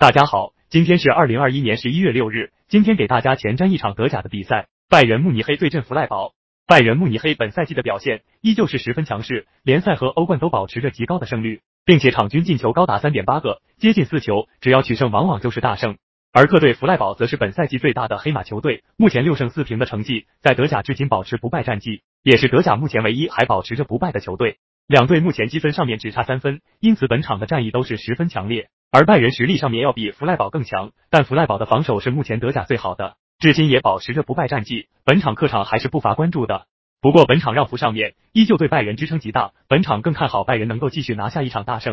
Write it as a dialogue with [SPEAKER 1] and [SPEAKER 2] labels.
[SPEAKER 1] 大家好，今天是二零二一年十一月六日。今天给大家前瞻一场德甲的比赛，拜仁慕尼黑对阵弗赖堡。拜仁慕尼黑本赛季的表现依旧是十分强势，联赛和欧冠都保持着极高的胜率，并且场均进球高达三点八个，接近四球，只要取胜往往就是大胜。而客队弗赖堡则是本赛季最大的黑马球队，目前六胜四平的成绩，在德甲至今保持不败战绩，也是德甲目前唯一还保持着不败的球队。两队目前积分上面只差三分，因此本场的战役都是十分强烈。而拜仁实力上面要比弗赖堡更强，但弗赖堡的防守是目前德甲最好的，至今也保持着不败战绩。本场客场还是不乏关注的。不过本场让弗上面依旧对拜仁支撑极大，本场更看好拜仁能够继续拿下一场大胜。